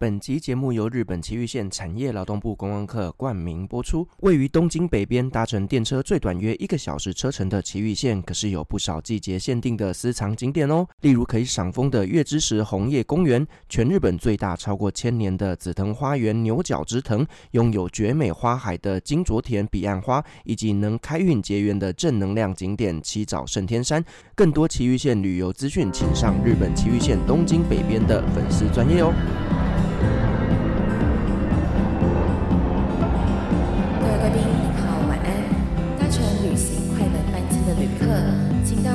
本集节目由日本埼玉县产业劳动部观光课冠名播出。位于东京北边，搭乘电车最短约一个小时车程的埼玉县，可是有不少季节限定的私藏景点哦。例如可以赏枫的月之石红叶公园，全日本最大超过千年的紫藤花园牛角之藤，拥有绝美花海的金卓田彼岸花，以及能开运结缘的正能量景点七早圣天山。更多埼玉县旅游资讯，请上日本埼玉县东京北边的粉丝专业哦。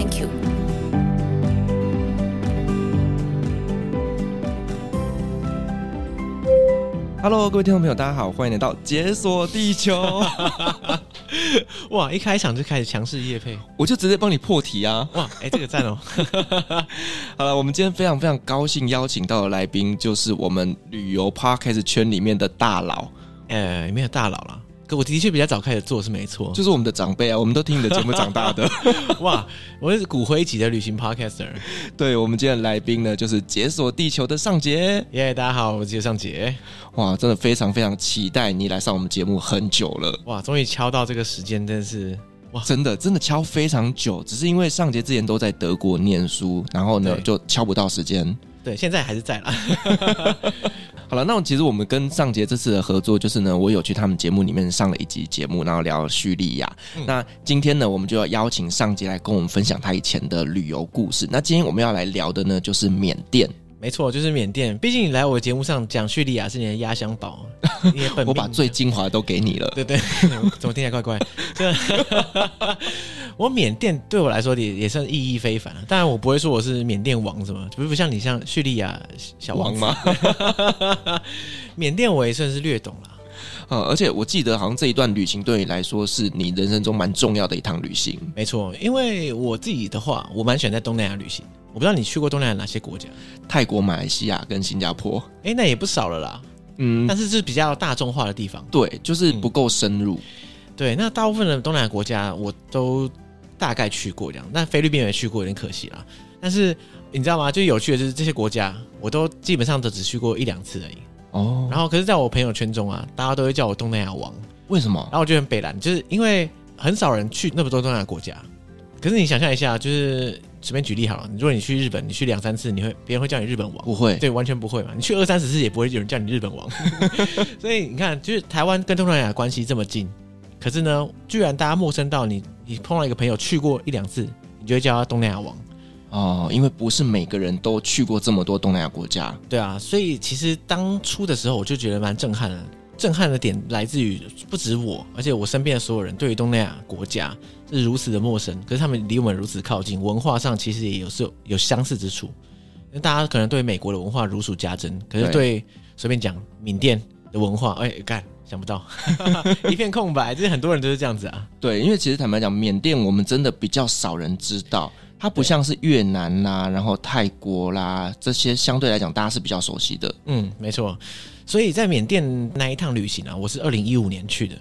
Thank you. Hello，各位听众朋友，大家好，欢迎来到解锁地球。哇，一开场就开始强势夜配，我就直接帮你破题啊！哇，哎、欸，这个赞哦。好了，我们今天非常非常高兴邀请到的来宾，就是我们旅游 Podcast 圈里面的大佬。呃，没有大佬了。我的确比较早开始做是没错，就是我们的长辈啊，我们都听你的节目长大的。哇，我是骨灰级的旅行 podcaster。对，我们今天的来宾呢，就是解锁地球的尚杰。耶，yeah, 大家好，我是尚杰。哇，真的非常非常期待你来上我们节目很久了。哇，终于敲到这个时间，真的是哇，真的真的敲非常久，只是因为尚杰之前都在德国念书，然后呢就敲不到时间。对，现在还是在啦。好了，那其实我们跟尚杰这次的合作，就是呢，我有去他们节目里面上了一集节目，然后聊叙利亚。嗯、那今天呢，我们就要邀请尚杰来跟我们分享他以前的旅游故事。那今天我们要来聊的呢，就是缅甸。没错，就是缅甸。毕竟你来我的节目上讲叙利亚是你的压箱宝，你的本我把最精华的都给你了。对对，怎么听起来怪怪？对。我缅甸对我来说也也算意义非凡了，当然我不会说我是缅甸王什么，不不像你像叙利亚小王吗？缅甸我也算是略懂了，呃，而且我记得好像这一段旅行对你来说是你人生中蛮重要的一趟旅行。没错，因为我自己的话，我蛮喜欢在东南亚旅行。我不知道你去过东南亚哪些国家？泰国、马来西亚跟新加坡。哎，那也不少了啦。嗯，但是是比较大众化的地方。对，就是不够深入。嗯、对，那大部分的东南亚国家我都。大概去过这样，但菲律宾也去过，有点可惜啦。但是你知道吗？最有趣的就是这些国家，我都基本上都只去过一两次而已。哦。然后，可是在我朋友圈中啊，大家都会叫我东南亚王。为什么？然后我觉得很北烂，就是因为很少人去那么多东南亚国家。可是你想象一下，就是随便举例好了，如果你去日本，你去两三次，你会别人会叫你日本王？不会，对，完全不会嘛。你去二三十次也不会有人叫你日本王。所以你看，就是台湾跟东南亚关系这么近。可是呢，居然大家陌生到你，你碰到一个朋友去过一两次，你就会叫他东南亚王哦，因为不是每个人都去过这么多东南亚国家。对啊，所以其实当初的时候我就觉得蛮震撼的，震撼的点来自于不止我，而且我身边的所有人对于东南亚国家是如此的陌生，可是他们离我们如此靠近，文化上其实也有是有，有相似之处。那大家可能对美国的文化如数家珍，可是对随便讲缅甸的文化，哎干。想不到，一片空白。其实很多人都是这样子啊。对，因为其实坦白讲，缅甸我们真的比较少人知道，它不像是越南啦，然后泰国啦这些，相对来讲大家是比较熟悉的。嗯，没错。所以在缅甸那一趟旅行啊，我是二零一五年去的，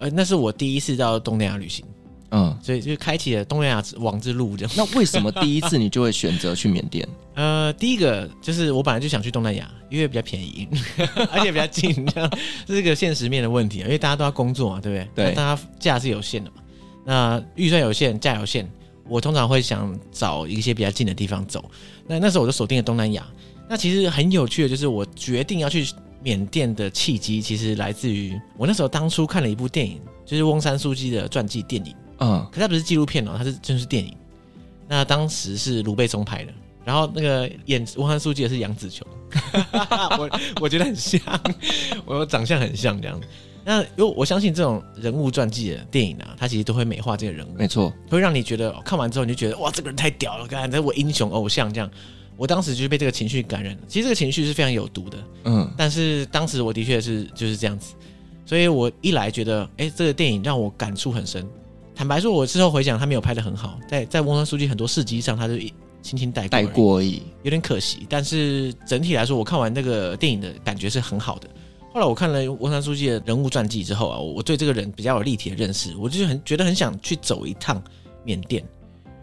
呃，那是我第一次到东南亚旅行。嗯，所以就开启了东南亚王之路这样。那为什么第一次你就会选择去缅甸？呃，第一个就是我本来就想去东南亚，因为比较便宜，而且比较近，这样这是个现实面的问题啊。因为大家都要工作嘛，对不对？对。大家假是有限的嘛，那预算有限，价有限，我通常会想找一些比较近的地方走。那那时候我就锁定了东南亚。那其实很有趣的，就是我决定要去缅甸的契机，其实来自于我那时候当初看了一部电影，就是翁山书记的传记电影。嗯，可是它不是纪录片哦，它是真是电影。那当时是卢贝松拍的，然后那个演翁山苏姬的是杨紫琼，我我觉得很像，我长相很像这样。那因为我相信这种人物传记的电影啊，它其实都会美化这个人物，没错，会让你觉得看完之后你就觉得哇，这个人太屌了，看这我英雄偶像这样。我当时就是被这个情绪感染了，其实这个情绪是非常有毒的，嗯，但是当时我的确是就是这样子，所以我一来觉得，哎，这个电影让我感触很深。坦白说，我之后回想，他没有拍的很好，在在翁山书记很多事迹上，他就轻轻带过带过而已，有点可惜。但是整体来说，我看完那个电影的感觉是很好的。后来我看了翁山书记的人物传记之后啊，我对这个人比较有立体的认识，我就很觉得很想去走一趟缅甸。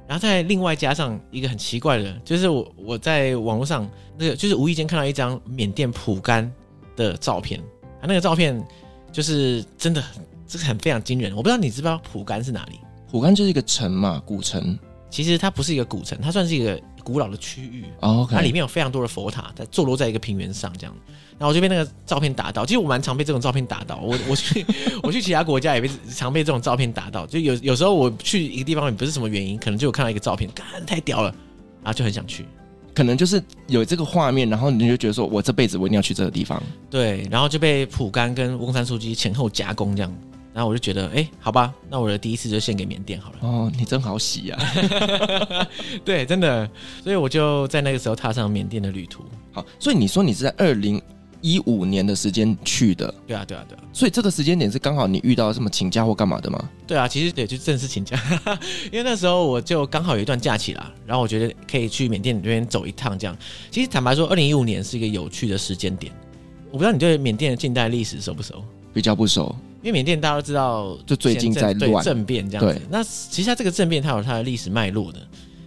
然后再另外加上一个很奇怪的，就是我我在网络上那个就是无意间看到一张缅甸蒲甘的照片，啊，那个照片就是真的很这个很非常惊人。我不知道你知不知道蒲甘是哪里？蒲甘就是一个城嘛，古城。其实它不是一个古城，它算是一个古老的区域。哦它里面有非常多的佛塔，在坐落在一个平原上这样。然后我就被那个照片打到，其实我蛮常被这种照片打到。我我去 我去其他国家也被常被这种照片打到。就有有时候我去一个地方也不是什么原因，可能就有看到一个照片，干太屌了，然后就很想去。可能就是有这个画面，然后你就觉得说，我这辈子我一定要去这个地方。对，然后就被蒲甘跟翁山书记前后夹攻这样。然后我就觉得，哎，好吧，那我的第一次就献给缅甸好了。哦，你真好洗呀、啊！对，真的。所以我就在那个时候踏上缅甸的旅途。好，所以你说你是在二零。一五年的时间去的，对啊，对啊，对啊，所以这个时间点是刚好你遇到什么请假或干嘛的吗？对啊，其实也，就正式请假，因为那时候我就刚好有一段假期啦，然后我觉得可以去缅甸这边走一趟，这样。其实坦白说，二零一五年是一个有趣的时间点。我不知道你对缅甸的近代历史熟不熟？比较不熟，因为缅甸大家都知道，就最近在乱政变这样子。那其实它这个政变它有它的历史脉络的，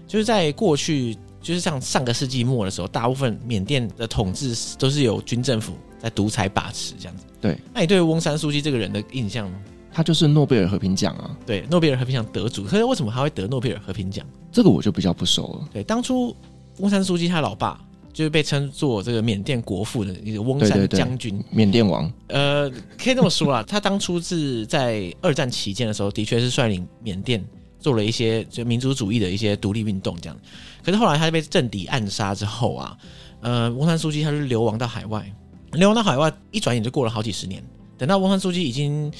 就是在过去。就是像上个世纪末的时候，大部分缅甸的统治都是由军政府在独裁把持这样子。对，那你对翁山书记这个人的印象？他就是诺贝尔和平奖啊。对，诺贝尔和平奖得主。可是为什么他会得诺贝尔和平奖？这个我就比较不熟了。对，当初翁山书记他老爸就是被称作这个缅甸国父的一个翁山将军，缅甸王。呃，可以这么说啦，他当初是在二战期间的时候，的确是率领缅甸。做了一些就民族主义的一些独立运动，这样。可是后来他被政敌暗杀之后啊，呃，翁山书记他是流亡到海外，流亡到海外，一转眼就过了好几十年。等到翁山书记已经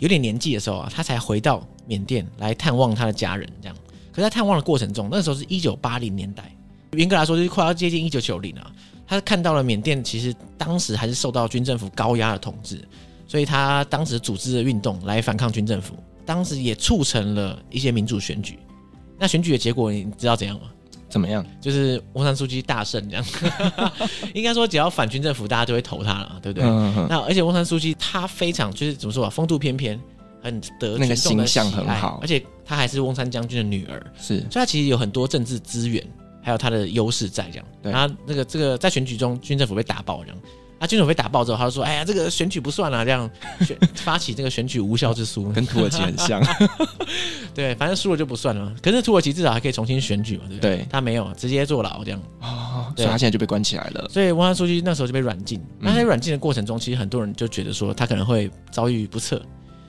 有点年纪的时候啊，他才回到缅甸来探望他的家人，这样。可是，在探望的过程中，那时候是一九八零年代，严格来说就是快要接近一九九零了。他看到了缅甸其实当时还是受到军政府高压的统治，所以他当时组织的运动来反抗军政府。当时也促成了一些民主选举，那选举的结果你知道怎样吗？怎么样？就是翁山书记大胜，这样。应该说，只要反军政府，大家就会投他了，对不对？嗯嗯。那而且翁山书记他非常就是怎么说啊，风度翩翩，很得那个形象很好，而且他还是翁山将军的女儿，是，所以他其实有很多政治资源，还有他的优势在这样。对。然后那个这个在选举中，军政府被打爆这样。啊，军政府被打爆之后，他就说：“哎呀，这个选举不算啊，这样 选发起这个选举无效之书，跟土耳其很像。对，反正输了就不算了。可是土耳其至少还可以重新选举嘛，对不对？对，他没有，直接坐牢这样。哦，所以他现在就被关起来了。所以翁山苏姬那时候就被软禁。那在软禁的过程中，其实很多人就觉得说他可能会遭遇不测，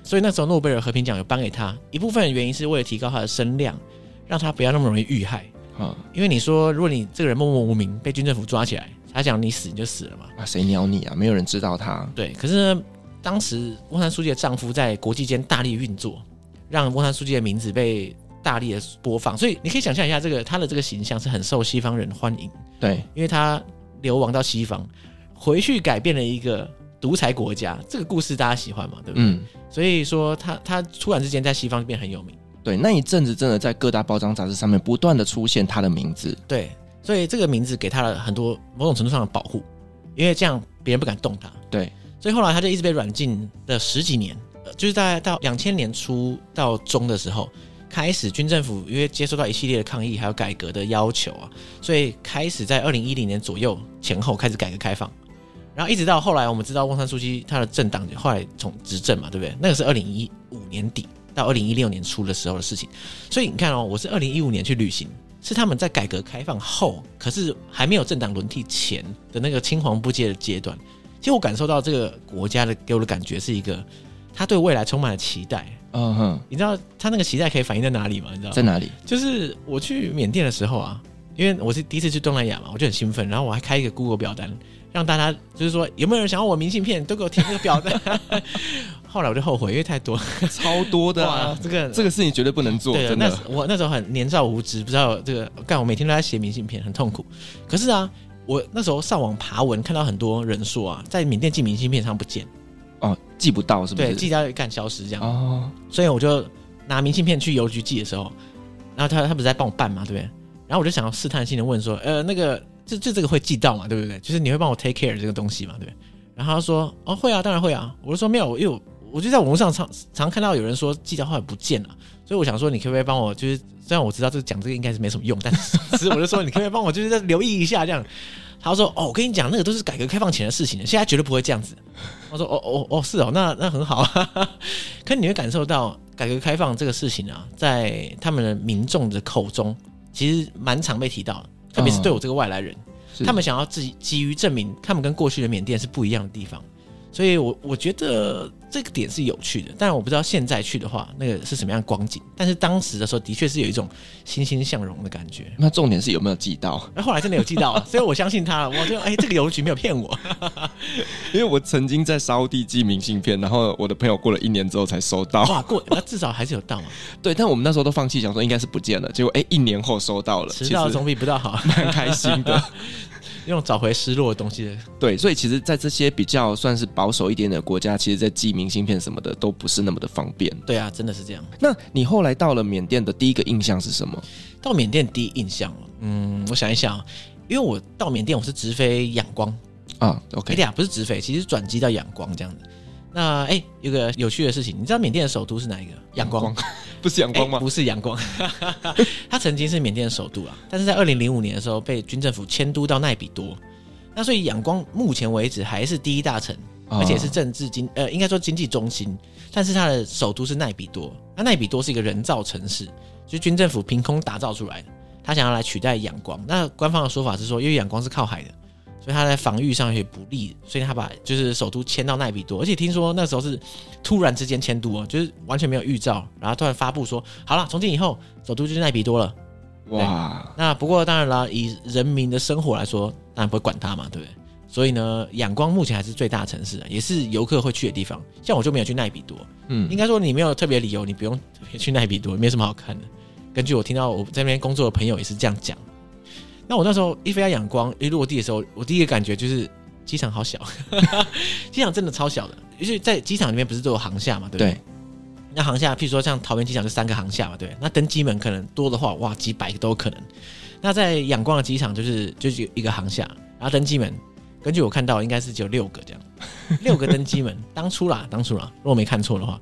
所以那时候诺贝尔和平奖有颁给他一部分的原因是为了提高他的声量，让他不要那么容易遇害。啊，因为你说如果你这个人默默无名被军政府抓起来。他讲你死你就死了嘛？啊，谁鸟你啊？没有人知道他。对，可是呢，当时翁山书记的丈夫在国际间大力运作，让翁山书记的名字被大力的播放，所以你可以想象一下，这个他的这个形象是很受西方人欢迎。对，因为他流亡到西方，回去改变了一个独裁国家，这个故事大家喜欢嘛？对不对？嗯。所以说他他突然之间在西方变很有名。对，那一阵子真的在各大报章杂志上面不断的出现他的名字。对。所以这个名字给他了很多某种程度上的保护，因为这样别人不敢动他。对，所以后来他就一直被软禁了十几年，就是在到两千年初到中的时候，开始军政府因为接收到一系列的抗议还有改革的要求啊，所以开始在二零一零年左右前后开始改革开放，然后一直到后来我们知道翁山书记他的政党后来从执政嘛，对不对？那个是二零一五年底到二零一六年初的时候的事情，所以你看哦，我是二零一五年去旅行。是他们在改革开放后，可是还没有政党轮替前的那个青黄不接的阶段。其实我感受到这个国家的给我的感觉是一个，他对未来充满了期待。嗯哼，你知道他那个期待可以反映在哪里吗？你知道在哪里？就是我去缅甸的时候啊，因为我是第一次去东南亚嘛，我就很兴奋，然后我还开一个 Google 表单，让大家就是说有没有人想要我明信片，都给我填这个表单。后来我就后悔，因为太多，超多的啊！这个这个事情绝对不能做。对，真的，那我那时候很年少无知，不知道这个干，我每天都在写明信片，很痛苦。可是啊，我那时候上网爬文，看到很多人说啊，在缅甸寄明信片常不见。哦，寄不到是不是？对，寄到干消失这样。哦，所以我就拿明信片去邮局寄的时候，然后他他不是在帮我办嘛，对不对？然后我就想要试探性的问说，呃，那个就就这个会寄到嘛，对不对？就是你会帮我 take care 这个东西嘛，对不对？然后他说，哦，会啊，当然会啊。我就说没有，因为我我就在网络上常常看到有人说寄到后来不见了，所以我想说，你可不可以帮我？就是虽然我知道这讲这个应该是没什么用，但是我就说，你可不可以帮我？就是再留意一下这样。他说：“哦，我跟你讲，那个都是改革开放前的事情，现在绝对不会这样子。”我说：“哦哦哦，是哦，那那很好啊。”可你会感受到改革开放这个事情啊，在他们的民众的口中，其实蛮常被提到的，特别是对我这个外来人，他们想要自己急于证明他们跟过去的缅甸是不一样的地方。所以我，我我觉得这个点是有趣的，但我不知道现在去的话，那个是什么样光景。但是当时的时候，的确是有一种欣欣向荣的感觉。那重点是有没有寄到？那后来真的有寄到，所以我相信他了。我就哎，这个邮局没有骗我，因为我曾经在沙乌地寄明信片，然后我的朋友过了一年之后才收到。哇，过那至少还是有到啊？对，但我们那时候都放弃，想说应该是不见了。结果哎，一年后收到了，迟到总比不到好，蛮开心的。用找回失落的东西，对，所以其实，在这些比较算是保守一点的国家，其实，在寄明信片什么的都不是那么的方便。对啊，真的是这样。那你后来到了缅甸的第一个印象是什么？到缅甸第一印象，嗯，我想一想，因为我到缅甸我是直飞仰光啊，OK，对啊，不是直飞，其实转机到仰光这样子。那哎，有个有趣的事情，你知道缅甸的首都是哪一个？仰光。不是仰光吗？不是仰光，它曾经是缅甸的首都啊，但是在二零零五年的时候被军政府迁都到奈比多，那所以仰光目前为止还是第一大城，而且是政治经呃应该说经济中心，但是它的首都是奈比多，那奈比多是一个人造城市，就是军政府凭空打造出来的，他想要来取代仰光，那官方的说法是说，因为仰光是靠海的。所以他在防御上也不利，所以他把就是首都迁到奈比多，而且听说那时候是突然之间迁都哦，就是完全没有预兆，然后突然发布说好了，从今以后首都就是奈比多了。哇！那不过当然啦，以人民的生活来说，当然不会管他嘛，对不对？所以呢，仰光目前还是最大城市，也是游客会去的地方。像我就没有去奈比多，嗯，应该说你没有特别理由，你不用特别去奈比多，没什么好看的。根据我听到我在那边工作的朋友也是这样讲。那我那时候一飞到仰光一落地的时候，我第一个感觉就是机场好小，机场真的超小的。尤其在机场里面不是都有航厦嘛，对不对？对。那航厦，譬如说像桃园机场就三个航厦嘛，对。那登机门可能多的话，哇，几百个都有可能。那在仰光的机场就是就是一个航厦，然后登机门，根据我看到应该是只有六个这样，六个登机门。当初啦，当初啦，如果没看错的话，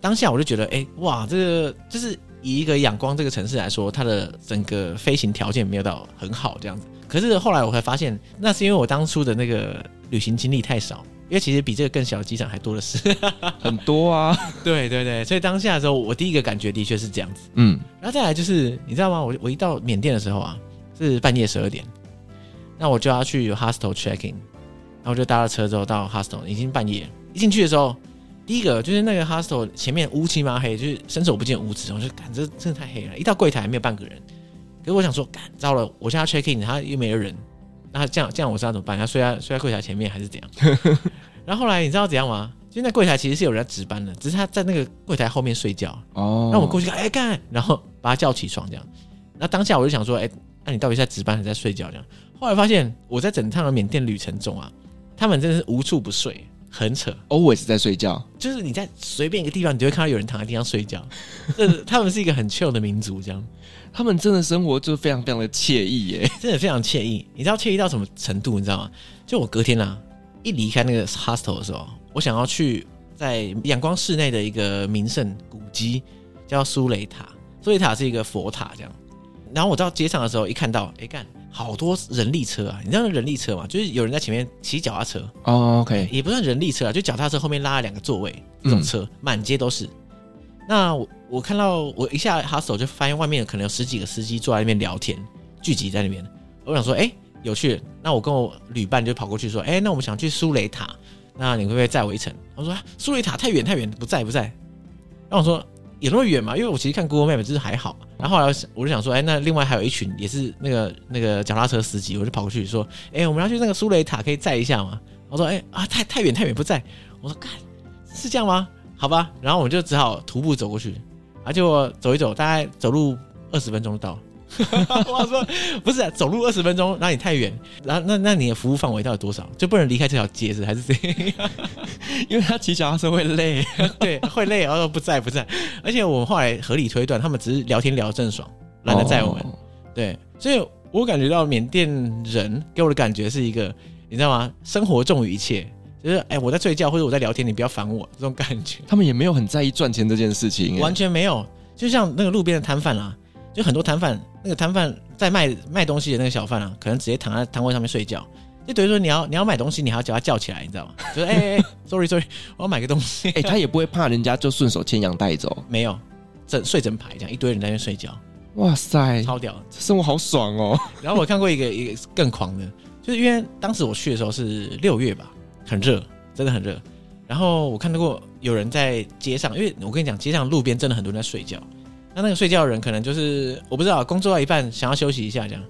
当下我就觉得，哎，哇，这个就是。以一个仰光这个城市来说，它的整个飞行条件没有到很好这样子。可是后来我才发现，那是因为我当初的那个旅行经历太少，因为其实比这个更小的机场还多的是，很多啊。对对对，所以当下的时候，我第一个感觉的确是这样子。嗯，然后再来就是，你知道吗？我我一到缅甸的时候啊，是半夜十二点，那我就要去 hostel check in，然后我就搭了车之后到 hostel，已经半夜，一进去的时候。第一个就是那个 hostel 前面乌漆嘛黑，就是伸手不见五指，我就感这真的太黑了。一到柜台没有半个人，可是我想说，赶糟了，我现在 check in，他又没有人，那这样这样我知道怎么办？他睡在睡在柜台前面还是怎样？然后后来你知道怎样吗？就那柜台其实是有人在值班的，只是他在那个柜台后面睡觉。哦，那我过去看，哎干，然后把他叫起床这样。那当下我就想说，哎，那你到底在值班还是在睡觉？这样。后来发现我在整趟的缅甸旅程中啊，他们真的是无处不睡。很扯，always 在睡觉，就是你在随便一个地方，你就会看到有人躺在地上睡觉。这他们是一个很 chill 的民族，这样，他们真的生活就非常非常的惬意耶，真的非常惬意。你知道惬意到什么程度？你知道吗？就我隔天啊，一离开那个 hostel 的时候，我想要去在阳光室内的一个名胜古迹，叫苏雷塔。苏雷塔是一个佛塔，这样。然后我到街上的时候，一看到，哎干。好多人力车啊！你知道人力车吗？就是有人在前面骑脚踏车哦，OK，也不算人力车啊，就脚踏车后面拉了两个座位，这种车满街都是。那我我看到我一下 hostel 就发现外面可能有十几个司机坐在那边聊天，聚集在那边。我想说，哎、欸，有趣。那我跟我旅伴就跑过去说，哎、欸，那我们想去苏雷塔，那你会不会载我一程？他说苏雷塔太远太远，不在不在。然后我说有那么远吗？因为我其实看 Google Map 就是还好。然后后来我就想说，哎、那另外还有一群也是那个那个脚踏车司机，我就跑过去说，哎、我们要去那个苏雷塔，可以载一下吗？我说，哎、啊，太太远太远不载。我说，干，是这样吗？好吧。然后我们就只好徒步走过去，而且我走一走，大概走路二十分钟就到了。我说不是、啊，走路二十分钟，然后你太远，然后那那你的服务范围到底多少？就不能离开这条街是还是这样？因为他骑脚踏车会累，对，会累。然后说不在不在，而且我们后来合理推断，他们只是聊天聊得正爽，懒得载我们。哦、对，所以我感觉到缅甸人给我的感觉是一个，你知道吗？生活重于一切，就是哎，我在睡觉或者我在聊天，你不要烦我这种感觉。他们也没有很在意赚钱这件事情，完全没有。就像那个路边的摊贩啦。就很多摊贩，那个摊贩在卖卖东西的那个小贩啊，可能直接躺在摊位上面睡觉。就等于说，你要你要买东西，你还要叫他叫起来，你知道吗？就是哎哎、欸、，sorry sorry，我要买个东西。哎、欸，他也不会怕人家就顺手牵羊带走，没有，整睡整排这样一堆人在那边睡觉。哇塞，超屌，这生活好爽哦。然后我看过一个一个更狂的，就是因为当时我去的时候是六月吧，很热，真的很热。然后我看到过有人在街上，因为我跟你讲，街上路边真的很多人在睡觉。那那个睡觉的人可能就是我不知道，工作到一半想要休息一下这样，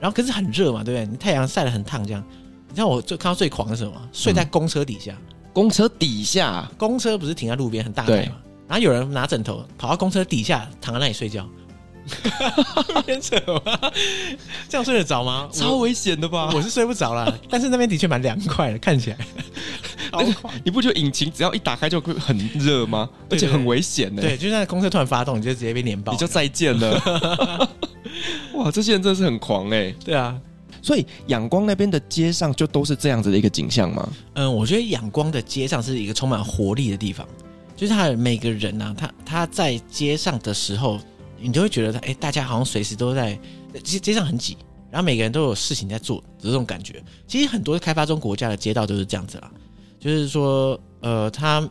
然后可是很热嘛，对不对？你太阳晒得很烫这样。你知道我最看到最狂的是什么？睡在公车底下。嗯、公车底下，公车不是停在路边很大台嘛？然后有人拿枕头跑到公车底下躺在那里睡觉，很扯吗？这样睡得着吗？超危险的吧？我，我是睡不着啦，但是那边的确蛮凉快的，看起来。那个，你不觉得引擎只要一打开就会很热吗？而且很危险呢。对，就像公车突然发动，你就直接被碾爆，你就再见了。哇，这些人真的是很狂哎。对啊，所以仰光那边的街上就都是这样子的一个景象吗？嗯，我觉得仰光的街上是一个充满活力的地方，就是他每个人呢、啊，他他在街上的时候，你就会觉得他哎，大家好像随时都在街街上很挤，然后每个人都有事情在做的这种感觉。其实很多开发中国家的街道都是这样子啦。就是说，呃，它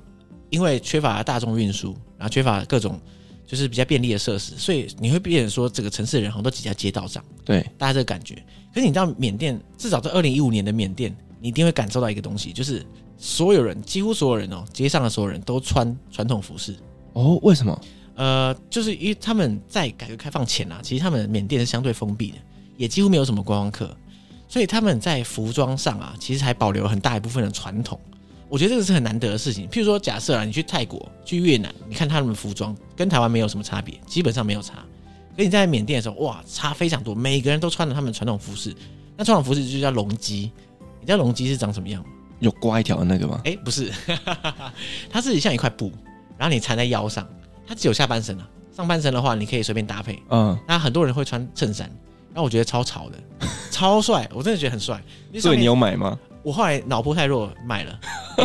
因为缺乏大众运输，然后缺乏各种就是比较便利的设施，所以你会变成说，整个城市的人好像都挤在街道上。对，大家这个感觉。可是你知道，缅甸至少在二零一五年的缅甸，你一定会感受到一个东西，就是所有人，几乎所有人哦，街上的所有人都穿传统服饰。哦，为什么？呃，就是因为他们在改革开放前啊，其实他们缅甸是相对封闭的，也几乎没有什么观光客，所以他们在服装上啊，其实还保留很大一部分的传统。我觉得这个是很难得的事情。譬如说，假设啊，你去泰国、去越南，你看他们的服装跟台湾没有什么差别，基本上没有差。可你在缅甸的时候，哇，差非常多，每个人都穿着他们传统服饰。那传统服饰就叫龙基，你知道龙基是长什么样吗？有刮一条的那个吗？哎，不是，它是像一块布，然后你缠在腰上，它只有下半身啊，上半身的话你可以随便搭配。嗯，那很多人会穿衬衫，然后我觉得超潮的，超帅，我真的觉得很帅。所以你有买吗？我后来脑波太弱，买了。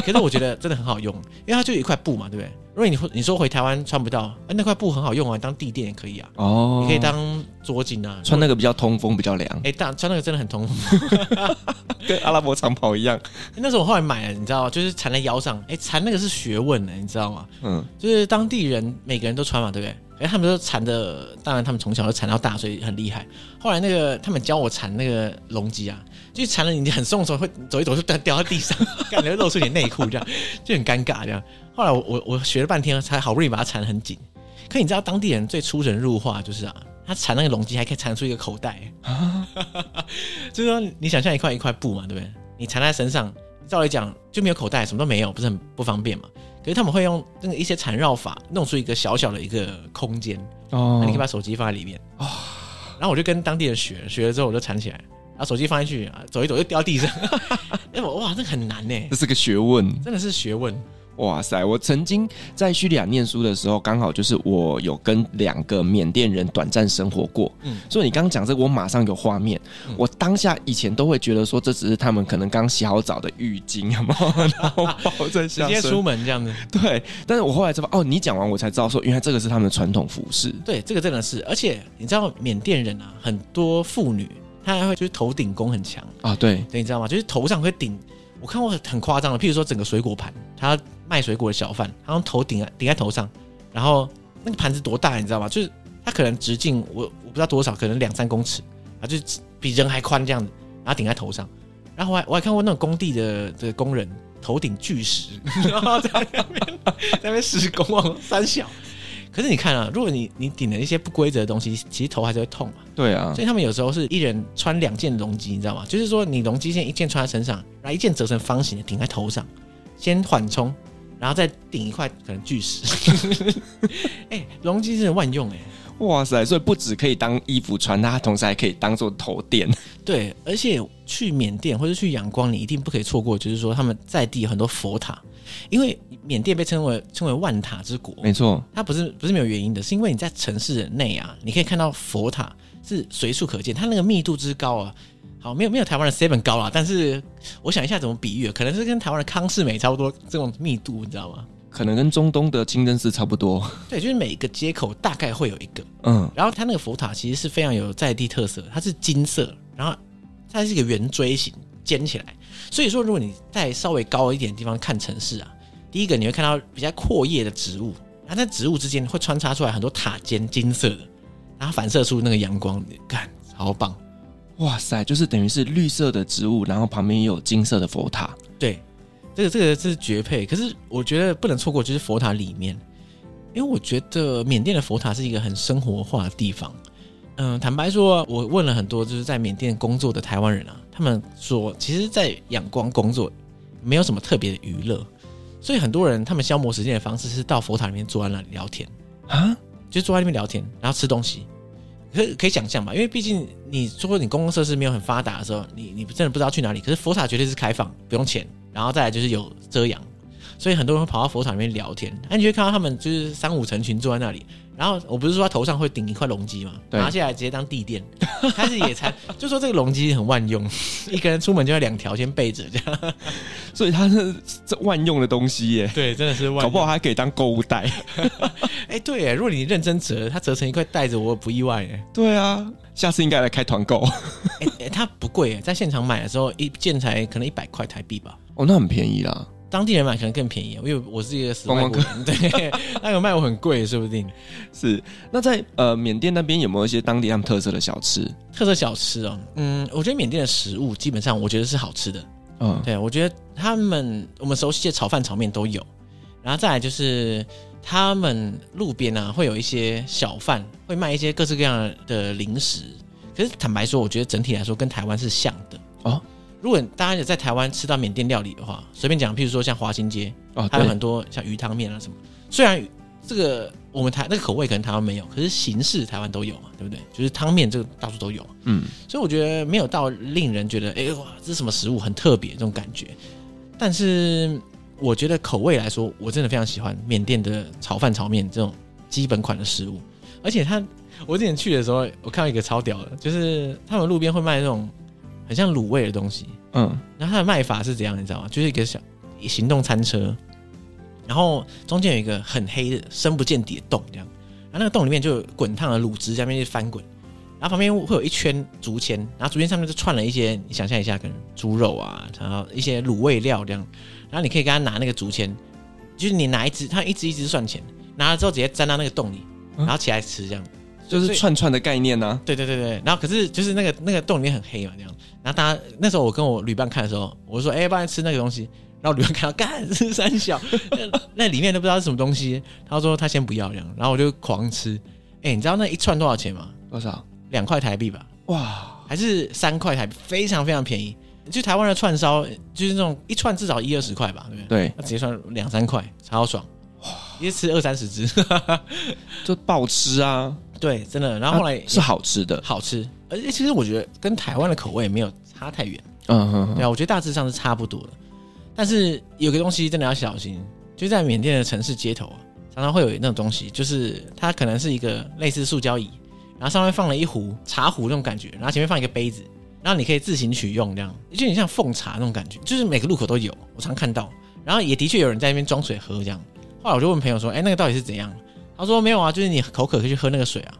可是我觉得真的很好用，因为它就有一块布嘛，对不对？如果你你说回台湾穿不到，哎，那块布很好用啊，当地垫也可以啊。哦，你可以当桌巾啊，穿那个比较通风，比较凉。哎，但穿那个真的很通风，跟阿拉伯长袍一样。那时候我后来买了，你知道，就是缠在腰上。哎，缠那个是学问呢，你知道吗？嗯，就是当地人每个人都穿嘛，对不对？哎，他们都缠的，当然他们从小就缠到大，所以很厉害。后来那个他们教我缠那个龙基啊。就缠了你很松的时候，会走一走就掉掉到地上，感觉露出点内裤，这样就很尴尬。这样后来我我我学了半天，才好不容易把它缠得很紧。可你知道当地人最出神入化就是啊，他缠那个龙筋还可以缠出一个口袋，啊、就是说你想象一块一块布嘛，对不对？你缠在身上，照理讲就没有口袋，什么都没有，不是很不方便嘛？可是他们会用那个一些缠绕法，弄出一个小小的一个空间哦，你可以把手机放在里面啊。然后我就跟当地人学，学了之后我就缠起来。把手机放进去啊，走一走就掉地上。哎我，哇，这很难呢，这是个学问，真的是学问。哇塞，我曾经在叙利亚念书的时候，刚好就是我有跟两个缅甸人短暂生活过。嗯，所以你刚刚讲这个，我马上有画面。嗯、我当下以前都会觉得说，这只是他们可能刚洗好澡的浴巾，然后抱在下身直接出门这样子。对，但是我后来知道，哦，你讲完我才知道说，原来这个是他们的传统服饰。对，这个真的是，而且你知道缅甸人啊，很多妇女。她还会就是头顶功很强啊，对，对，你知道吗？就是头上会顶，我看过很夸张的，譬如说整个水果盘，他卖水果的小贩，他用头顶在顶在头上，然后那个盘子多大，你知道吗？就是它可能直径我我不知道多少，可能两三公尺啊，就是比人还宽这样子，然后顶在头上。然后我还我还看过那种工地的的工人头顶巨石，然后在那边在那边施工啊，三小。可是你看啊，如果你你顶了一些不规则的东西，其实头还是会痛嘛。对啊，所以他们有时候是一人穿两件龙基，你知道吗？就是说你龙基线一件穿在身上，然后一件折成方形的顶在头上，先缓冲，然后再顶一块可能巨石。哎、欸，龙基真的万用哎、欸！哇塞，所以不止可以当衣服穿，它同时还可以当做头垫。对，而且去缅甸或者去仰光，你一定不可以错过，就是说他们在地有很多佛塔。因为缅甸被称为称为万塔之国，没错，它不是不是没有原因的，是因为你在城市内啊，你可以看到佛塔是随处可见，它那个密度之高啊，好，没有没有台湾的 Seven 高啊，但是我想一下怎么比喻，可能是跟台湾的康世美差不多这种密度，你知道吗？可能跟中东的清真寺差不多，对，就是每一个街口大概会有一个，嗯，然后它那个佛塔其实是非常有在地特色，它是金色，然后它是一个圆锥形尖起来。所以说，如果你在稍微高一点的地方看城市啊，第一个你会看到比较阔叶的植物，然后在植物之间会穿插出来很多塔尖，金色的，然后反射出那个阳光，你看，好棒！哇塞，就是等于是绿色的植物，然后旁边也有金色的佛塔。对，这个这个是绝配。可是我觉得不能错过，就是佛塔里面，因为我觉得缅甸的佛塔是一个很生活化的地方。嗯，坦白说，我问了很多就是在缅甸工作的台湾人啊，他们说，其实，在仰光工作没有什么特别的娱乐，所以很多人他们消磨时间的方式是到佛塔里面坐在那里聊天啊，就坐在那边聊天，然后吃东西，可以可以想象吧？因为毕竟你说你公共设施没有很发达的时候，你你真的不知道去哪里。可是佛塔绝对是开放，不用钱，然后再来就是有遮阳，所以很多人会跑到佛塔里面聊天，那你就会看到他们就是三五成群坐在那里。然后我不是说他头上会顶一块龙基嘛，拿下来直接当地垫，开始野餐，就说这个龙基很万用，一个人出门就要两条先备着这样，所以它是这万用的东西耶。对，真的是万用，搞不好还可以当购物袋。哎，对耶，如果你认真折，它折成一块袋子，我不意外耶。对啊，下次应该来开团购。哎，它不贵耶，在现场买的时候一件才可能一百块台币吧。哦，那很便宜啦。当地人买可能更便宜，因为我是一个死外国人，对，他有卖我很贵，说不定。是。那在呃缅甸那边有没有一些当地他们特色的小吃？特色小吃哦，嗯，我觉得缅甸的食物基本上我觉得是好吃的，嗯，对，我觉得他们我们熟悉的炒饭、炒面都有，然后再来就是他们路边啊会有一些小贩会卖一些各式各样的零食，可是坦白说，我觉得整体来说跟台湾是像的。哦。如果大家有在台湾吃到缅甸料理的话，随便讲，譬如说像华新街，哦，还有很多像鱼汤面啊什么。虽然这个我们台那个口味可能台湾没有，可是形式台湾都有嘛，对不对？就是汤面这个到处都有，嗯。所以我觉得没有到令人觉得，哎哇，这是什么食物很特别这种感觉。但是我觉得口味来说，我真的非常喜欢缅甸的炒饭、炒面这种基本款的食物。而且它，我之前去的时候，我看到一个超屌的，就是他们路边会卖那种。很像卤味的东西，嗯，然后它的卖法是怎样，你知道吗？就是一个小行动餐车，然后中间有一个很黑的深不见底的洞，这样，然后那个洞里面就有滚烫的卤汁在那边翻滚，然后旁边会有一圈竹签，然后竹签上面就串了一些，你想象一下，可能猪肉啊，然后一些卤味料这样，然后你可以跟他拿那个竹签，就是你拿一支，他一支一支算钱，拿了之后直接粘到那个洞里，然后起来吃这样。就是串串的概念呢、啊，对对对对，然后可是就是那个那个洞里面很黑嘛，这样。然后大家那时候我跟我旅伴看的时候，我说：“哎、欸，帮你吃那个东西。”然后旅伴看到，干是三小，那那里面都不知道是什么东西。他说他先不要这样，然后我就狂吃。哎、欸，你知道那一串多少钱吗？多少？两块台币吧。哇，还是三块台币，非常非常便宜。就台湾的串烧，就是那种一串至少一二十块吧，对不对？对，那直接算两三块，超爽。哇，一次吃二三十只，就暴吃啊！对，真的。然后后来是好吃的，好吃。而且其实我觉得跟台湾的口味没有差太远。嗯哼，对啊，我觉得大致上是差不多的。但是有个东西真的要小心，就在缅甸的城市街头啊，常常会有那种东西，就是它可能是一个类似塑胶椅，然后上面放了一壶茶壶那种感觉，然后前面放一个杯子，然后你可以自行取用，这样就有点像奉茶那种感觉，就是每个路口都有，我常看到。然后也的确有人在那边装水喝这样。后来我就问朋友说：“哎，那个到底是怎样？”他说没有啊，就是你口渴可以去喝那个水啊。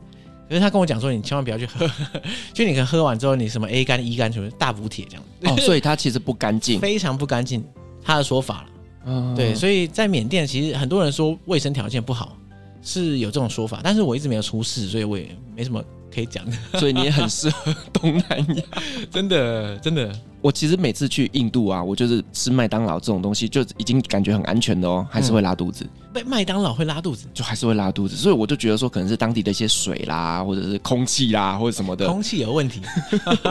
可是他跟我讲说，你千万不要去喝，就你可能喝完之后，你什么 A 肝、E 肝什么大补铁这样子。哦，所以它其实不干净，非常不干净。他的说法了，嗯，对。所以在缅甸，其实很多人说卫生条件不好，是有这种说法，但是我一直没有出事，所以我也没什么可以讲的。所以你也很适合东南亚，真的真的。我其实每次去印度啊，我就是吃麦当劳这种东西，就已经感觉很安全的哦，还是会拉肚子。被、嗯、麦当劳会拉肚子，就还是会拉肚子，所以我就觉得说，可能是当地的一些水啦，或者是空气啦，或者什么的，空气有问题。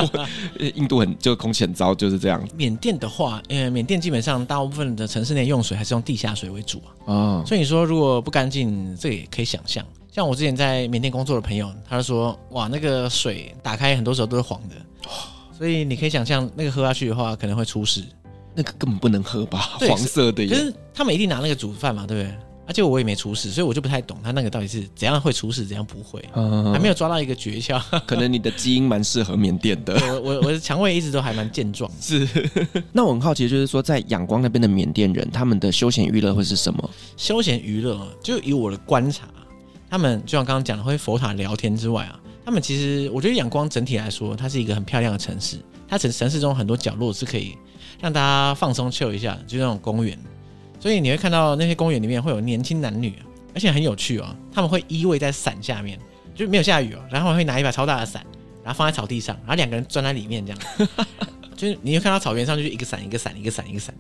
印度很就空气很糟，就是这样。缅甸的话，呃，缅甸基本上大部分的城市内用水还是用地下水为主啊。哦，所以你说如果不干净，这也可以想象。像我之前在缅甸工作的朋友，他就说，哇，那个水打开很多时候都是黄的。所以你可以想象，那个喝下去的话，可能会出事。那个根本不能喝吧？黄色的。可是他们一定拿那个煮饭嘛，对不对？而且我也没出事，所以我就不太懂他那个到底是怎样会出事，怎样不会。嗯，还没有抓到一个诀窍。可能你的基因蛮适合缅甸的。我我我的肠胃一直都还蛮健壮。是。那我很好奇，就是说在仰光那边的缅甸人，他们的休闲娱乐会是什么？休闲娱乐，就以我的观察，他们就像刚刚讲的，会佛塔聊天之外啊。他们其实，我觉得仰光整体来说，它是一个很漂亮的城市。它城城市中很多角落是可以让大家放松 chill 一下，就那种公园。所以你会看到那些公园里面会有年轻男女，而且很有趣哦。他们会依偎在伞下面，就没有下雨哦，然后会拿一把超大的伞，然后放在草地上，然后两个人钻在里面这样。就是你会看到草原上就是一个伞一个伞一个伞一个伞。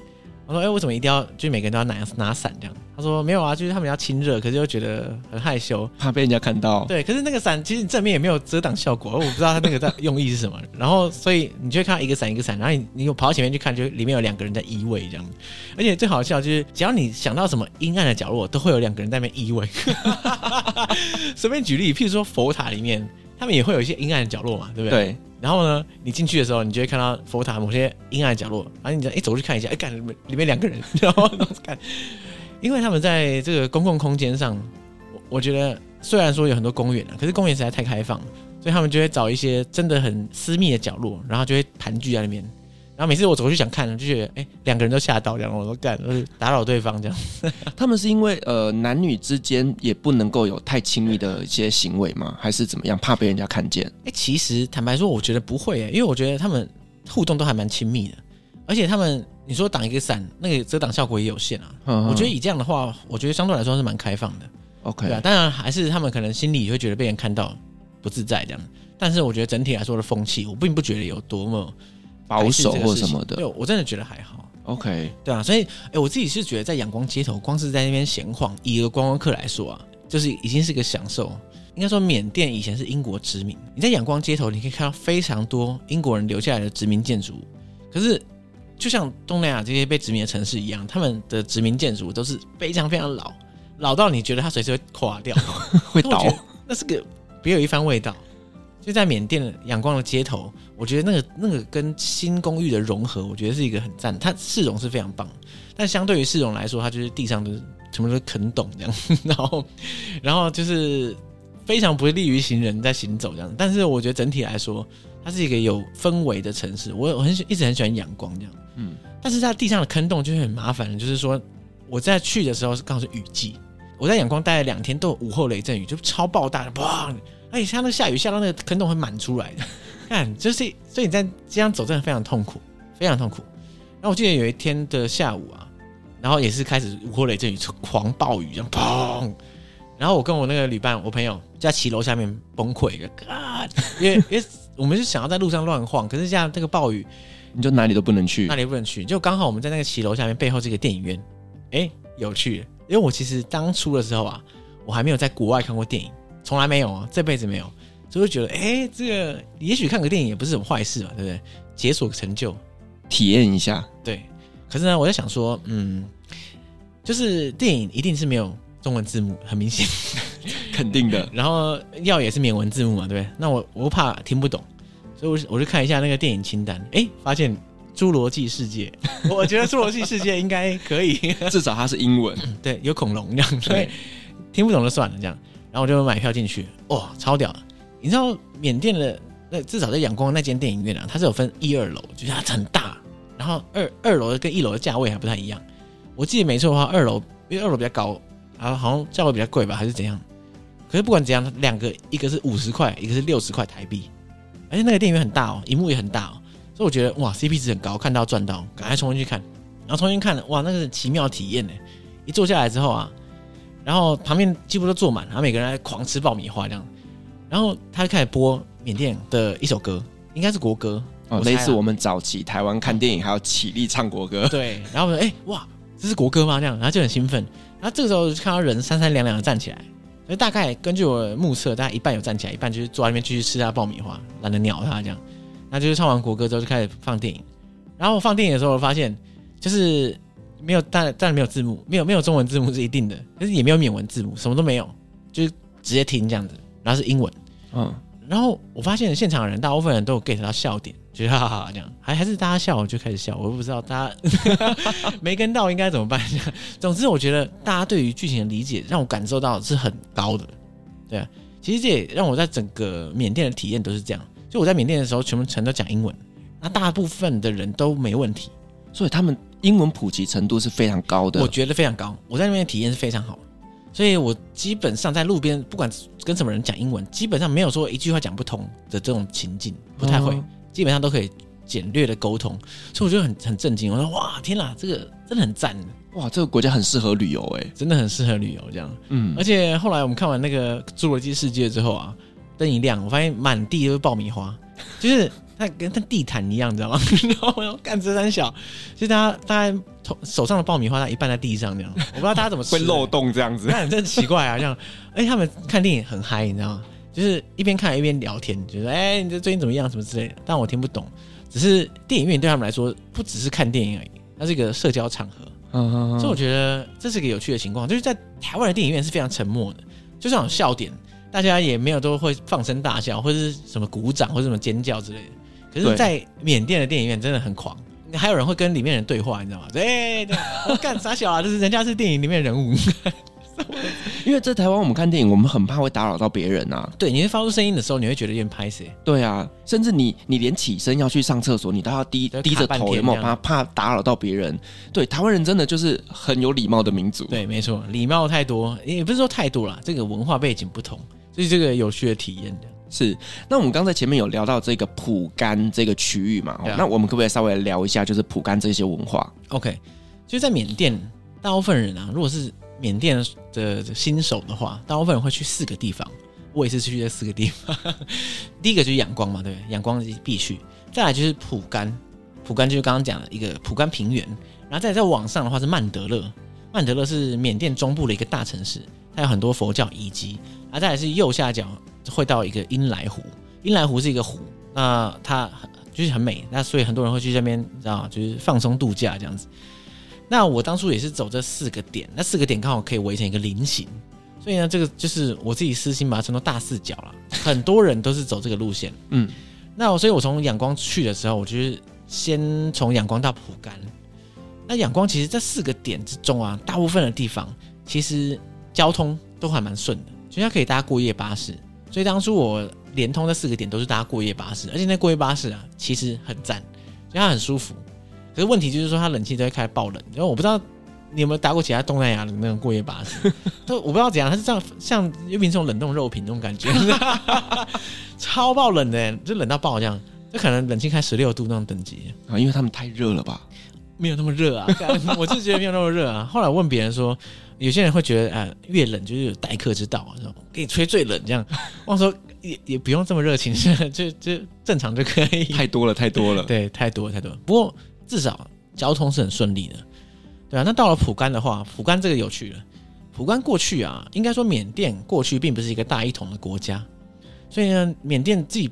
我说：“哎、欸，为什么一定要就每个人都要拿拿伞这样？”他说：“没有啊，就是他们要亲热，可是又觉得很害羞，怕被人家看到。”对，可是那个伞其实正面也没有遮挡效果，我不知道他那个在用意是什么。然后，所以你就会看到一个伞一个伞，然后你你又跑到前面去看，就里面有两个人在依偎这样。而且最好笑就是，只要你想到什么阴暗的角落，都会有两个人在那边依偎。随便举例，譬如说佛塔里面，他们也会有一些阴暗的角落嘛，对不对？对。然后呢，你进去的时候，你就会看到佛塔某些阴暗的角落，然后你就一走过去看一下，哎，看里面里面两个人，然后看，因为他们在这个公共空间上，我我觉得虽然说有很多公园啊，可是公园实在太开放，所以他们就会找一些真的很私密的角落，然后就会盘踞在那边。然后每次我走过去想看，就觉得哎，两个人都吓到，两个我都干，都是打扰对方这样。他们是因为呃男女之间也不能够有太亲密的一些行为吗？还是怎么样？怕被人家看见？哎，其实坦白说，我觉得不会，因为我觉得他们互动都还蛮亲密的，而且他们你说挡一个伞，那个遮挡效果也有限啊。嗯，我觉得以这样的话，我觉得相对来说是蛮开放的。OK，对啊，当然还是他们可能心里会觉得被人看到不自在这样，但是我觉得整体来说的风气，我并不觉得有多么。保守或什么的，对，我真的觉得还好。OK，对啊，所以，哎，我自己是觉得在仰光街头，光是在那边闲晃，以一个观光客来说啊，就是已经是个享受。应该说，缅甸以前是英国殖民，你在仰光街头，你可以看到非常多英国人留下来的殖民建筑。可是，就像东南亚这些被殖民的城市一样，他们的殖民建筑都是非常非常老，老到你觉得它随时会垮掉，会倒，那是个别有一番味道。就在缅甸的仰光的街头，我觉得那个那个跟新公寓的融合，我觉得是一个很赞。它市容是非常棒，但相对于市容来说，它就是地上都是什么都是坑洞这样，然后然后就是非常不利于行人在行走这样。但是我觉得整体来说，它是一个有氛围的城市。我我很一直很喜欢阳光这样，嗯。但是在地上的坑洞就是很麻烦的，就是说我在去的时候是刚好是雨季，我在阳光待了两天，都有午后雷阵雨，就超爆大的，砰！而且它那下雨下到那个坑洞会满出来的，看就是，所以你在这样走真的非常痛苦，非常痛苦。然后我记得有一天的下午啊，然后也是开始午后雷阵雨，狂暴雨这样砰。然后我跟我那个旅伴，我朋友在骑楼下面崩溃，因为因为我们是想要在路上乱晃，可是像这个暴雨，你就哪里都不能去，哪里不能去。就刚好我们在那个骑楼下面背后这个电影院，哎，有趣，因为我其实当初的时候啊，我还没有在国外看过电影。从来没有啊，这辈子没有，所以我觉得，哎，这个也许看个电影也不是什么坏事嘛，对不对？解锁个成就，体验一下。对，可是呢，我在想说，嗯，就是电影一定是没有中文字幕，很明显，肯定的。然后要也是免文字幕嘛，对不对？那我我怕听不懂，所以我我就看一下那个电影清单，哎，发现《侏罗纪世界》，我觉得《侏罗纪世界》应该可以，至少它是英文，对，有恐龙这样，所以听不懂就算了这样。然后我就买票进去，哇，超屌的！你知道缅甸的那至少在仰光那间电影院啊，它是有分一二楼，就是它很大。然后二二楼跟一楼的价位还不太一样。我记得没错的话，二楼因为二楼比较高，然后好像价位比较贵吧，还是怎样？可是不管怎样，两个一个是五十块，一个是六十块台币，而且那个电影院很大哦，荧幕也很大哦，所以我觉得哇，CP 值很高，看到赚到，赶快冲进去看。然后重新看，哇，那个是奇妙体验呢！一坐下来之后啊。然后旁边几乎都坐满，然后每个人在狂吃爆米花这样。然后他就开始播缅甸的一首歌，应该是国歌，哦，类似我们早期台湾看电影还要起立唱国歌。对，然后我说：“哎，哇，这是国歌吗？”这样，然后就很兴奋。然后这个时候就看到人三三两两的站起来，所以大概根据我目测，大概一半有站起来，一半就是坐在那边继续吃他爆米花，懒得鸟他这样。那就是唱完国歌之后就开始放电影，然后放电影的时候我发现就是没有，当然当然没有字幕，没有没有中文字幕是一定的，但是也没有缅文字幕，什么都没有，就是直接听这样子，然后是英文，嗯，然后我发现现场的人大部分人都有 get 到笑点，觉得哈哈哈这样，还还是大家笑我就开始笑，我都不知道大家 没跟到应该怎么办。总之我觉得大家对于剧情的理解让我感受到是很高的，对啊，其实这也让我在整个缅甸的体验都是这样。就我在缅甸的时候，全部全都讲英文，那大部分的人都没问题，所以他们英文普及程度是非常高的。我觉得非常高，我在那边的体验是非常好，所以我基本上在路边不管跟什么人讲英文，基本上没有说一句话讲不通的这种情境，不太会，基本上都可以简略的沟通，所以我觉得很很震惊。我说哇，天哪，这个真的很赞，哇，这个国家很适合旅游哎，真的很适合旅游这样。嗯，而且后来我们看完那个《侏罗纪世界》之后啊。灯一亮，我发现满地都是爆米花，就是它跟它地毯一样，你知道吗？然后我要干这三小，就大家大家手上的爆米花，它一半在地上这样，我不知道大家怎么吃，会漏洞这样子，那真奇怪啊！这样，哎，他们看电影很嗨，你知道吗？就是一边看一边聊天，就说：“哎，你这最近怎么样？什么之类的。”但我听不懂，只是电影院对他们来说，不只是看电影而已，它是一个社交场合。嗯嗯嗯。所以我觉得这是个有趣的情况，就是在台湾的电影院是非常沉默的，就算有笑点。大家也没有都会放声大笑，或者是什么鼓掌，或者什么尖叫之类的。可是，在缅甸的电影院真的很狂，还有人会跟里面人对话，你知道吗？对对，干啥小啊？这是人家是电影里面的人物。因为在台湾，我们看电影，我们很怕会打扰到别人啊。对，你会发出声音的时候，你会觉得有点拍谢。对啊，甚至你你连起身要去上厕所，你都要低低着头，有没有怕怕打扰到别人？对，台湾人真的就是很有礼貌的民族。对，没错，礼貌太多，也不是说太多啦，这个文化背景不同。所以这个有趣的体验的是，那我们刚才前面有聊到这个蒲甘这个区域嘛？啊、那我们可不可以稍微聊一下，就是蒲甘这些文化？OK，就在缅甸，大部分人啊，如果是缅甸的新手的话，大部分人会去四个地方。我也是去这四个地方。第一个就是仰光嘛，对不对？仰光必去。再来就是蒲甘，蒲甘就是刚刚讲的一个蒲甘平原。然后再来再往上的话是曼德勒，曼德勒是缅甸中部的一个大城市，它有很多佛教遗迹。啊，再来是右下角会到一个茵莱湖，茵莱湖是一个湖，那它就是很美，那所以很多人会去这边，你知道，就是放松度假这样子。那我当初也是走这四个点，那四个点刚好可以围成一个菱形，所以呢，这个就是我自己私心把它称作大四角了。很多人都是走这个路线，嗯，那我所以，我从仰光去的时候，我就是先从仰光到蒲甘。那仰光其实这四个点之中啊，大部分的地方其实交通都还蛮顺的。所以它可以搭过夜巴士，所以当初我连通这四个点都是搭过夜巴士，而且那过夜巴士啊，其实很赞，因为它很舒服。可是问题就是说，它冷气都会开爆冷，因为我不知道你有没有搭过其他东南亚的那种过夜巴士，都我不知道怎样，它是这样像有点这种冷冻肉品那种感觉，超爆冷的，就冷到爆这样，就可能冷气开十六度那种等级啊，因为他们太热了吧？没有那么热啊，我就觉得没有那么热啊。后来问别人说。有些人会觉得，哎、呃，越冷就是有待客之道啊，说给你吹最冷这样。我说也也不用这么热情，就就正常就可以。太多了，太多了。对，太多了太多了。不过至少交通是很顺利的，对啊。那到了蒲甘的话，蒲甘这个有趣了。蒲甘过去啊，应该说缅甸过去并不是一个大一统的国家，所以呢，缅甸自己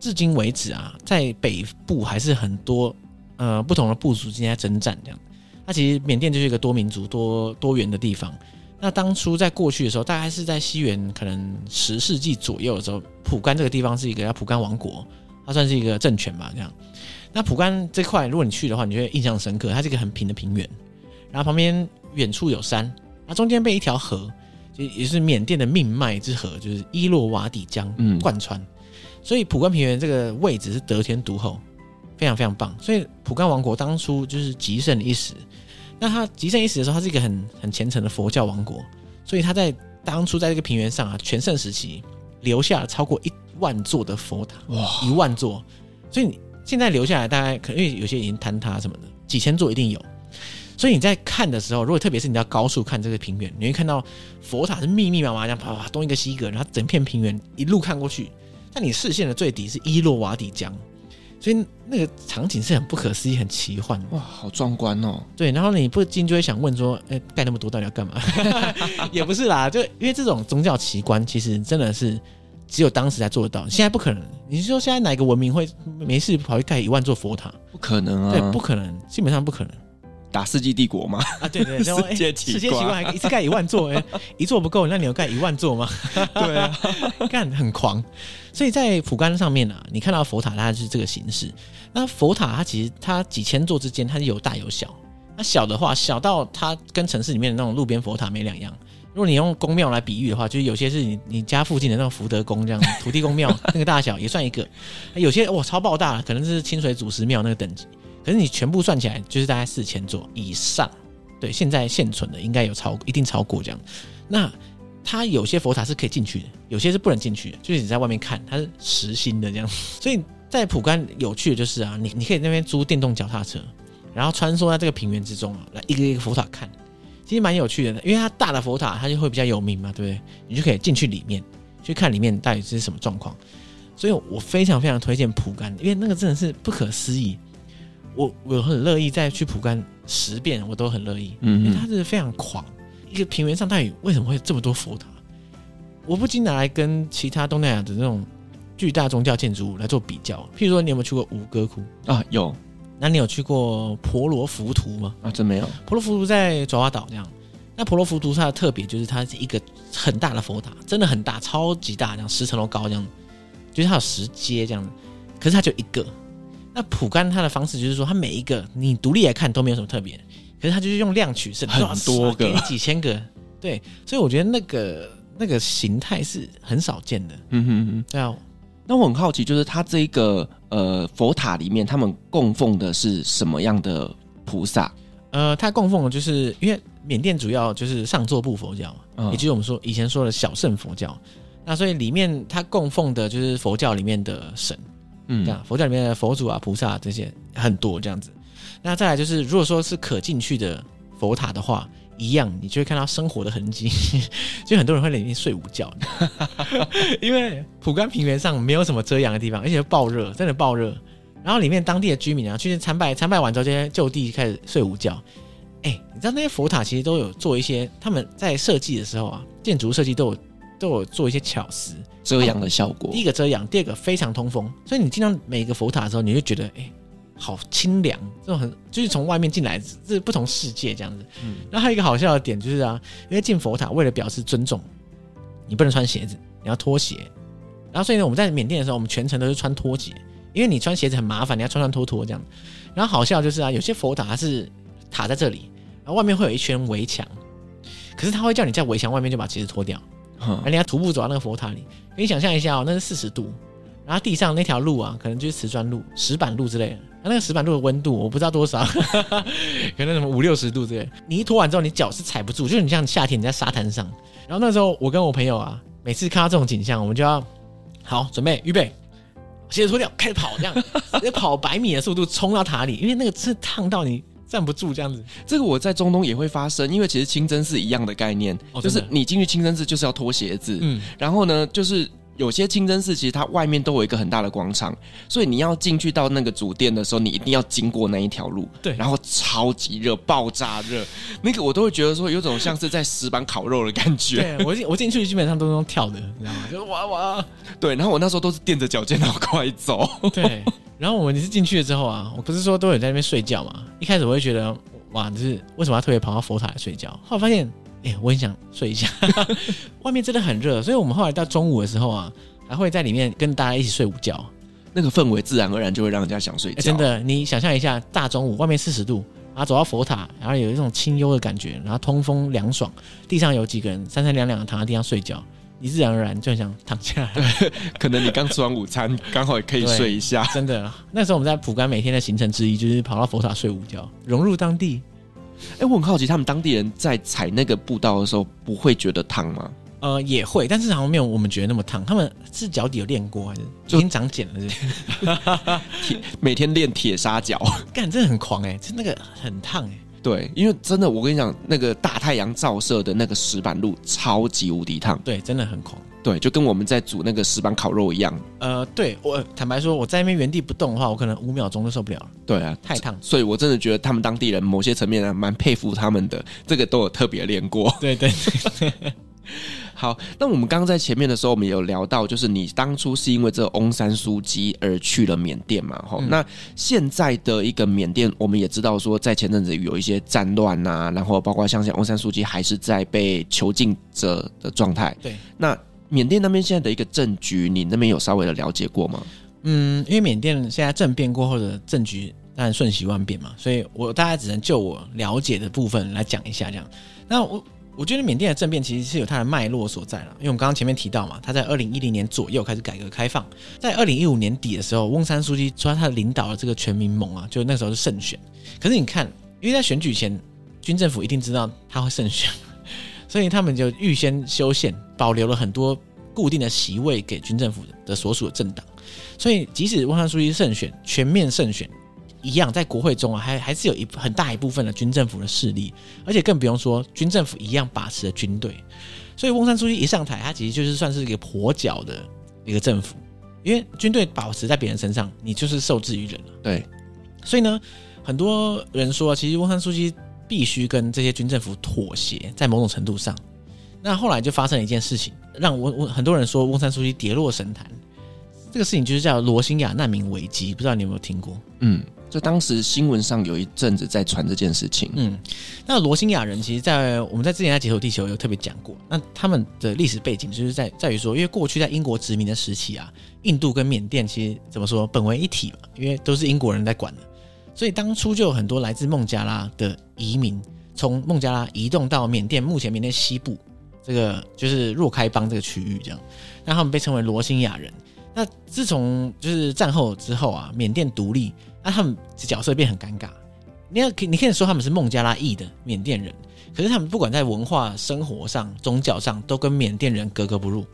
至今为止啊，在北部还是很多呃不同的部族之间在征战这样。那其实缅甸就是一个多民族、多多元的地方。那当初在过去的时候，大概是在西元可能十世纪左右的时候，蒲甘这个地方是一个叫蒲甘王国，它算是一个政权吧，这样。那蒲甘这块，如果你去的话，你就会印象深刻。它是一个很平的平原，然后旁边远处有山，那中间被一条河，就也是缅甸的命脉之河，就是伊洛瓦底江贯穿。所以蒲甘平原这个位置是得天独厚，非常非常棒。所以蒲甘王国当初就是极盛一时。那他极盛一时的时候，他是一个很很虔诚的佛教王国，所以他在当初在这个平原上啊，全盛时期留下了超过一万座的佛塔，哇，一万座。所以你现在留下来大概可能因为有些已经坍塌什么的，几千座一定有。所以你在看的时候，如果特别是你要高速看这个平原，你会看到佛塔是密密麻麻这样啪啪东一个西一个，然后整片平原一路看过去，但你视线的最底是伊洛瓦底江，所以那个场景是很不可思议、很奇幻。哇，好壮观哦！对，然后你不禁就会想问说，哎，盖那么多到底要干嘛？也不是啦，就因为这种宗教奇观，其实真的是只有当时才做得到，现在不可能。你是说现在哪个文明会没事跑去盖一万座佛塔？不可能啊！对，不可能，基本上不可能。打世纪帝国吗？啊，对对，对，世界奇观，世界奇观还一次盖一万座，哎，一座不够，那你要盖一万座吗？对啊，干很狂。所以在普甘上面啊，你看到佛塔，它是这个形式。那佛塔它其实它几千座之间，它是有大有小。那小的话，小到它跟城市里面的那种路边佛塔没两样。如果你用宫庙来比喻的话，就是有些是你你家附近的那种福德宫这样土地公庙那个大小也算一个。有些哇超爆大，可能是清水祖师庙那个等级。可是你全部算起来就是大概四千座以上，对，现在现存的应该有超一定超过这样。那它有些佛塔是可以进去的，有些是不能进去的，就是你在外面看它是实心的这样。所以在普甘有趣的就是啊，你你可以那边租电动脚踏车，然后穿梭在这个平原之中啊，来一个一个佛塔看，其实蛮有趣的。因为它大的佛塔它就会比较有名嘛，对不对？你就可以进去里面去看里面到底是什么状况。所以我非常非常推荐普甘，因为那个真的是不可思议。我我很乐意再去蒲甘十遍，我都很乐意。嗯，因为它是非常狂，一个平原上到底为什么会这么多佛塔？我不禁拿来跟其他东南亚的那种巨大宗教建筑物来做比较。譬如说，你有没有去过吴哥窟啊？有。那你有去过婆罗浮屠吗？啊，真没有。婆罗浮屠在爪哇岛这样。那婆罗浮屠它的特别就是它是一个很大的佛塔，真的很大，超级大，这样十层楼高这样，就是它有十阶这样，可是它就一个。那普甘他的方式就是说，他每一个你独立来看都没有什么特别，可是他就是用量取胜，很多个，几千个，对，所以我觉得那个那个形态是很少见的。嗯哼嗯，对啊。那我很好奇，就是它这一个呃佛塔里面，他们供奉的是什么样的菩萨？呃，它供奉的就是因为缅甸主要就是上座部佛教，嗯，也就是我们说以前说的小圣佛教，那所以里面它供奉的就是佛教里面的神。嗯，这样佛教里面的佛祖啊、菩萨这些很多这样子。那再来就是，如果说是可进去的佛塔的话，一样你就会看到生活的痕迹，就很多人会里面睡午觉，因为普甘平原上没有什么遮阳的地方，而且爆热，真的爆热。然后里面当地的居民啊，去参拜，参拜完之后，这些就地开始睡午觉。哎，你知道那些佛塔其实都有做一些，他们在设计的时候啊，建筑设计都有。都有做一些巧思遮阳的效果。第一个遮阳，第二个非常通风，所以你进到每一个佛塔的时候，你就觉得哎、欸，好清凉，这种很就是从外面进来，这是不同世界这样子。嗯，然后还有一个好笑的点就是啊，因为进佛塔为了表示尊重，你不能穿鞋子，你要脱鞋。然后所以呢，我们在缅甸的时候，我们全程都是穿拖鞋，因为你穿鞋子很麻烦，你要穿穿脱脱这样。然后好笑就是啊，有些佛塔它是塔在这里，然后外面会有一圈围墙，可是他会叫你在围墙外面就把鞋子脱掉。而你要徒步走到那个佛塔里，你想象一下哦，那是四十度，然后地上那条路啊，可能就是瓷砖路、石板路之类的。那那个石板路的温度我不知道多少，可能什么五六十度之类。你一脱完之后，你脚是踩不住，就是你像夏天你在沙滩上。然后那时候我跟我朋友啊，每次看到这种景象，我们就要好准备预备，鞋子脱掉，开始跑，这样要跑百米的速度冲到塔里，因为那个是烫到你。站不住这样子，这个我在中东也会发生，因为其实清真寺一样的概念，哦、就是你进去清真寺就是要脱鞋子，嗯，然后呢，就是有些清真寺其实它外面都有一个很大的广场，所以你要进去到那个主殿的时候，你一定要经过那一条路，对，然后超级热，爆炸热，那个我都会觉得说有种像是在石板烤肉的感觉。对，我进我进去基本上都是用跳的，你知道吗？就是哇哇，对，然后我那时候都是垫着脚尖然后快走，对。然后我们是进去了之后啊，我不是说都有在那边睡觉嘛？一开始我会觉得哇，就是为什么要特别跑到佛塔来睡觉？后来发现，哎，我很想睡一下。外面真的很热，所以我们后来到中午的时候啊，还会在里面跟大家一起睡午觉。那个氛围自然而然就会让人家想睡觉。真的，你想象一下，大中午外面四十度，然后走到佛塔，然后有一种清幽的感觉，然后通风凉爽，地上有几个人三三两两的躺在地上睡觉。你自然而然就很想躺下来，对，可能你刚吃完午餐，刚好也可以睡一下。真的，那时候我们在蒲甘每天的行程之一就是跑到佛塔睡午觉，融入当地。哎、欸，我很好奇，他们当地人在踩那个步道的时候不会觉得烫吗？呃，也会，但是好像没有我们觉得那么烫。他们是脚底有练过还是已经长茧了是不是？铁每天练铁砂脚，干，真的很狂哎、欸，就那个很烫哎、欸。对，因为真的，我跟你讲，那个大太阳照射的那个石板路超级无敌烫，对，真的很狂。对，就跟我们在煮那个石板烤肉一样。呃，对我坦白说，我在那边原地不动的话，我可能五秒钟都受不了了。对啊，太烫。所以我真的觉得他们当地人某些层面呢，蛮佩服他们的，这个都有特别练过。对 对。好，那我们刚刚在前面的时候，我们有聊到，就是你当初是因为这个翁山书记而去了缅甸嘛？吼、嗯，那现在的一个缅甸，我们也知道说，在前阵子有一些战乱呐，然后包括像像翁山书记还是在被囚禁着的状态。对，那缅甸那边现在的一个政局，你那边有稍微的了解过吗？嗯，因为缅甸现在政变过后的政局当然瞬息万变嘛，所以我大概只能就我了解的部分来讲一下这样。那我。我觉得缅甸的政变其实是有它的脉络所在了，因为我们刚刚前面提到嘛，他在二零一零年左右开始改革开放，在二零一五年底的时候，翁山书记说他领导的这个全民盟啊，就那时候是胜选。可是你看，因为在选举前，军政府一定知道他会胜选，所以他们就预先修宪，保留了很多固定的席位给军政府的所属的政党，所以即使翁山书记胜选，全面胜选。一样，在国会中啊，还还是有一很大一部分的军政府的势力，而且更不用说军政府一样把持了军队。所以翁山书记一上台，他其实就是算是一个跛脚的一个政府，因为军队保持在别人身上，你就是受制于人了。对，所以呢，很多人说，其实翁山苏姬必须跟这些军政府妥协，在某种程度上。那后来就发生了一件事情，让我我很多人说翁山书记跌落神坛。这个事情就是叫罗兴亚难民危机，不知道你有没有听过？嗯。就当时新闻上有一阵子在传这件事情。嗯，那罗兴亚人其实，在我们在之前在解锁地球有特别讲过。那他们的历史背景就是在在于说，因为过去在英国殖民的时期啊，印度跟缅甸其实怎么说本为一体嘛，因为都是英国人在管的，所以当初就有很多来自孟加拉的移民从孟加拉移动到缅甸，目前缅甸西部这个就是若开邦这个区域，这样，那他们被称为罗兴亚人。那自从就是战后之后啊，缅甸独立。那、他们角色变很尴尬，你要可你可以说他们是孟加拉裔的缅甸人，可是他们不管在文化、生活上、宗教上，都跟缅甸人格格不入，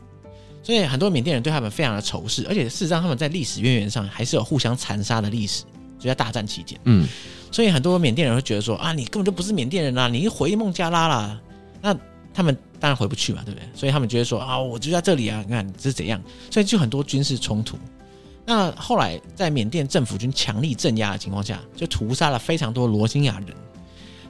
所以很多缅甸人对他们非常的仇视，而且事实上他们在历史渊源上还是有互相残杀的历史，就在大战期间，嗯，所以很多缅甸人会觉得说啊，你根本就不是缅甸人啦，你回孟加拉啦，那他们当然回不去嘛，对不对？所以他们觉得说啊，我就在这里啊，你看这是怎样，所以就很多军事冲突。那后来，在缅甸政府军强力镇压的情况下，就屠杀了非常多罗兴亚人。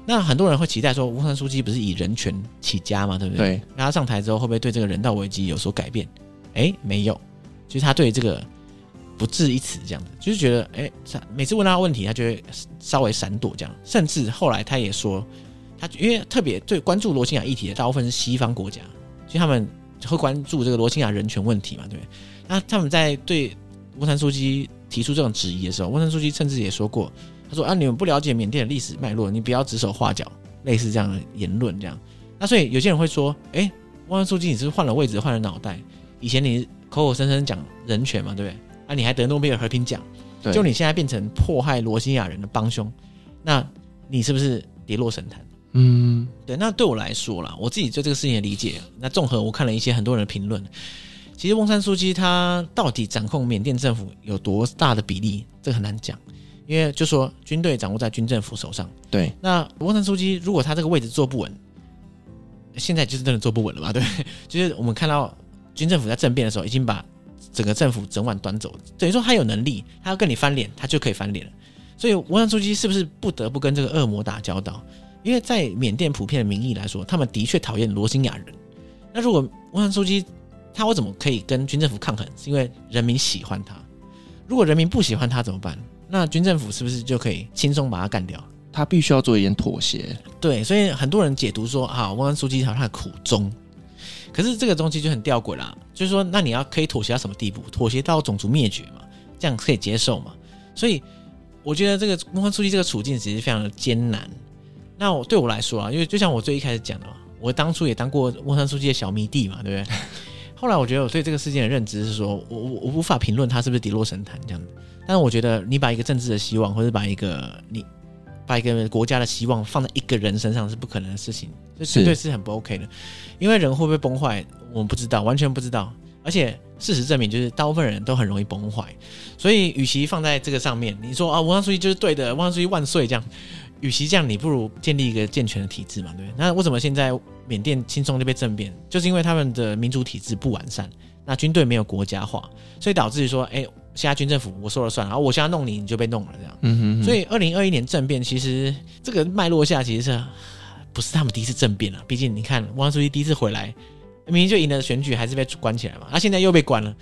那很多人会期待说，翁山书记不是以人权起家嘛，对不对？对。那他上台之后，会不会对这个人道危机有所改变？哎，没有。其实他对这个不置一词，这样子，就是觉得，哎，每次问他问题，他就会稍微闪躲这样。甚至后来他也说，他因为特别对关注罗兴亚议题的大部分是西方国家，所以他们会关注这个罗兴亚人权问题嘛，对不对？那他们在对。翁山书记提出这种质疑的时候，翁山书记甚至也说过：“他说啊，你们不了解缅甸的历史脉络，你不要指手画脚，类似这样的言论。”这样，那所以有些人会说：“哎、欸，翁山苏姬你是换了位置，换了脑袋？以前你口口声声讲人权嘛，对不对？啊，你还得诺贝尔和平奖，对就你现在变成迫害罗兴亚人的帮凶，那你是不是跌落神坛？”嗯，对。那对我来说啦，我自己对这个事情的理解，那综合我看了一些很多人的评论。其实翁山书记他到底掌控缅甸政府有多大的比例，这个很难讲，因为就说军队掌握在军政府手上。对，那翁山书记如果他这个位置坐不稳，现在就是真的坐不稳了嘛？对，就是我们看到军政府在政变的时候，已经把整个政府整晚端走，等于说他有能力，他要跟你翻脸，他就可以翻脸了。所以翁山书记是不是不得不跟这个恶魔打交道？因为在缅甸普遍的民意来说，他们的确讨厌罗兴亚人。那如果翁山书记他我怎么可以跟军政府抗衡？是因为人民喜欢他。如果人民不喜欢他怎么办？那军政府是不是就可以轻松把他干掉？他必须要做一点妥协。对，所以很多人解读说啊，翁山苏姬他的苦衷。可是这个东西就很吊诡啦，就是说，那你要可以妥协到什么地步？妥协到种族灭绝嘛？这样可以接受嘛？所以我觉得这个翁山书记这个处境其实非常的艰难。那我对我来说啊，因为就像我最一开始讲的嘛，我当初也当过翁山书记的小迷弟嘛，对不对？后来我觉得我对这个事件的认知是说，我我我无法评论他是不是跌落神坛这样的。但是我觉得你把一个政治的希望，或者把一个你把一个国家的希望放在一个人身上是不可能的事情，这绝对是很不 OK 的。因为人会不会崩坏，我们不知道，完全不知道。而且事实证明，就是大部分人都很容易崩坏。所以，与其放在这个上面，你说啊，翁山苏姬就是对的，翁山苏姬万岁这样，与其这样，你不如建立一个健全的体制嘛，对不对？那为什么现在缅甸轻松就被政变？就是因为他们的民主体制不完善，那军队没有国家化，所以导致于说，哎，现在军政府我说了算，然后我现在弄你，你就被弄了这样。嗯哼哼。所以二零二一年政变，其实这个脉络下，其实是不是他们第一次政变了？毕竟你看，汪书记第一次回来，明明就赢了选举，还是被关起来嘛，那现在又被关了。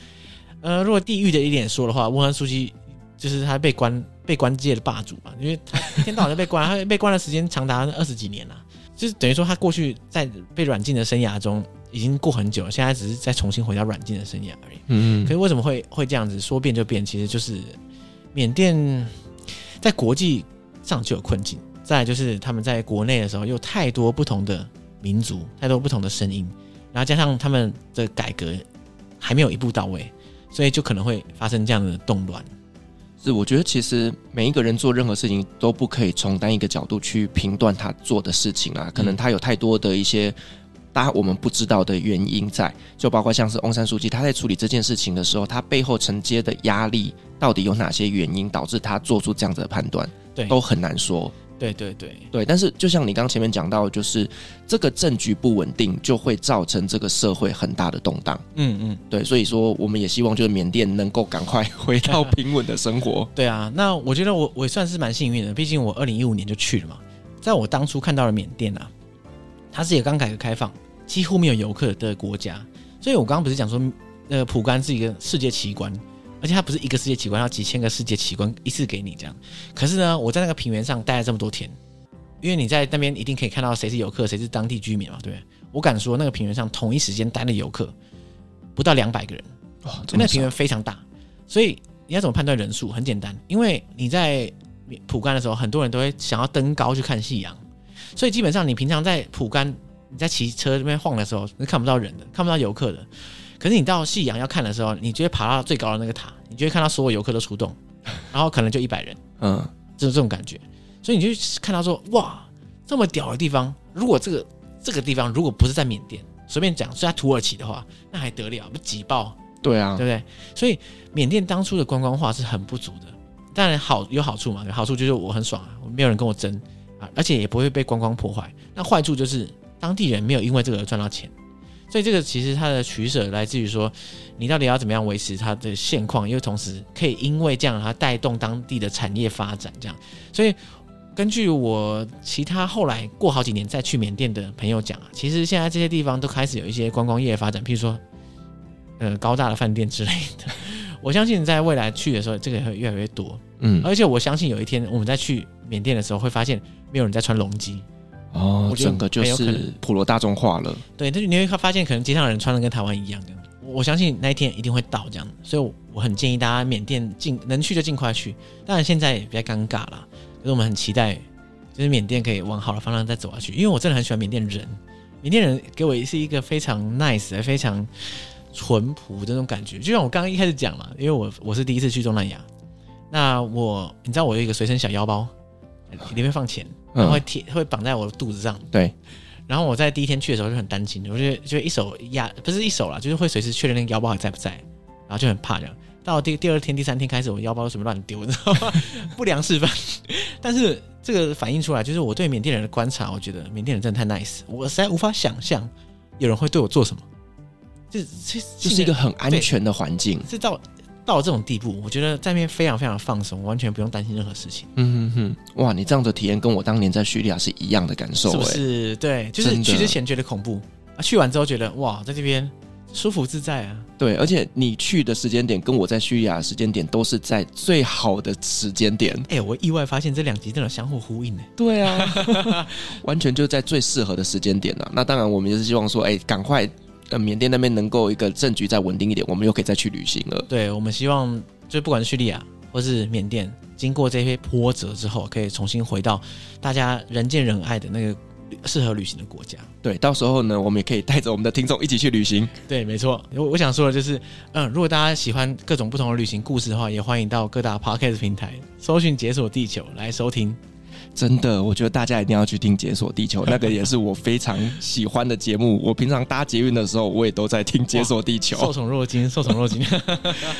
呃，如果地域的一点说的话，汪书记就是他被关。被关界的霸主嘛，因为他一天到晚都被关，他被关的时间长达二十几年了，就是等于说他过去在被软禁的生涯中已经过很久了，现在只是再重新回到软件的生涯而已。嗯，可是为什么会会这样子说变就变？其实就是缅甸在国际上就有困境，再来就是他们在国内的时候有太多不同的民族，太多不同的声音，然后加上他们的改革还没有一步到位，所以就可能会发生这样的动乱。是，我觉得其实每一个人做任何事情都不可以从单一个角度去评断他做的事情啊，可能他有太多的一些大家我们不知道的原因在，就包括像是翁山书记他在处理这件事情的时候，他背后承接的压力到底有哪些原因导致他做出这样子的判断，对，都很难说。对对对对，但是就像你刚前面讲到，就是这个政局不稳定，就会造成这个社会很大的动荡。嗯嗯，对，所以说我们也希望就是缅甸能够赶快回到平稳的生活。对啊，那我觉得我我也算是蛮幸运的，毕竟我二零一五年就去了嘛。在我当初看到了缅甸啊，它是一个刚改革开放、几乎没有游客的国家，所以我刚刚不是讲说，呃，蒲甘是一个世界奇观。而且它不是一个世界奇观，要几千个世界奇观一次给你这样。可是呢，我在那个平原上待了这么多天，因为你在那边一定可以看到谁是游客，谁是当地居民嘛，对不对？我敢说，那个平原上同一时间待的游客不到两百个人，哇，那个平原非常大。所以你要怎么判断人数？很简单，因为你在普甘的时候，很多人都会想要登高去看夕阳，所以基本上你平常在普甘你在骑车这边晃的时候，是看不到人的，看不到游客的。可是你到夕阳要看的时候，你就会爬到最高的那个塔，你就会看到所有游客都出动，然后可能就一百人，嗯，就是这种感觉。所以你就看到说，哇，这么屌的地方，如果这个这个地方如果不是在缅甸，随便讲是在土耳其的话，那还得了，不挤爆？对啊，对不对？所以缅甸当初的观光化是很不足的，当然好有好处嘛，好处就是我很爽啊，没有人跟我争啊，而且也不会被观光破坏。那坏处就是当地人没有因为这个而赚到钱。所以这个其实它的取舍来自于说，你到底要怎么样维持它的现况，又同时可以因为这样它带动当地的产业发展，这样。所以根据我其他后来过好几年再去缅甸的朋友讲啊，其实现在这些地方都开始有一些观光业发展，譬如说，呃，高大的饭店之类的。我相信在未来去的时候，这个也会越来越多。嗯，而且我相信有一天我们在去缅甸的时候，会发现没有人在穿龙基。哦，整个就是普罗大众化了。对，但是你会发现，可能街上的人穿的跟台湾一样的。我相信那一天一定会到这样，所以我很建议大家缅甸尽能去就尽快去。当然现在也比较尴尬啦，可是我们很期待，就是缅甸可以往好的方向再走下去。因为我真的很喜欢缅甸人，缅甸人给我是一个非常 nice、非常淳朴的那种感觉。就像我刚刚一开始讲嘛，因为我我是第一次去东南亚，那我你知道我有一个随身小腰包，里面放钱。然后会贴会绑在我的肚子上，对。然后我在第一天去的时候就很担心，我就就一手压，不是一手啦，就是会随时确认那个腰包还在不在，然后就很怕这样。到第第二天、第三天开始，我腰包什么乱丢，你知道吗？不良示范。但是这个反映出来，就是我对缅甸人的观察，我觉得缅甸人真的太 nice，我实在无法想象有人会对我做什么。这这就是一个很安全的环境，是到。到了这种地步，我觉得在那边非常非常放松，完全不用担心任何事情。嗯哼哼，哇，你这样的体验跟我当年在叙利亚是一样的感受，是不是？对，就是去之前觉得恐怖啊，去完之后觉得哇，在这边舒服自在啊。对，而且你去的时间点跟我在叙利亚的时间点都是在最好的时间点。哎、欸，我意外发现这两集真的相互呼应呢。对啊，完全就在最适合的时间点了。那当然，我们也是希望说，哎、欸，赶快。呃，缅甸那边能够一个政局再稳定一点，我们又可以再去旅行了。对，我们希望，就不管是叙利亚或是缅甸，经过这些波折之后，可以重新回到大家人见人爱的那个适合旅行的国家。对，到时候呢，我们也可以带着我们的听众一起去旅行。对，没错。我我想说的就是，嗯，如果大家喜欢各种不同的旅行故事的话，也欢迎到各大 Podcast 平台搜寻“解锁地球”来收听。真的，我觉得大家一定要去听《解锁地球》，那个也是我非常喜欢的节目。我平常搭捷运的时候，我也都在听《解锁地球》，受宠若惊，受宠若惊。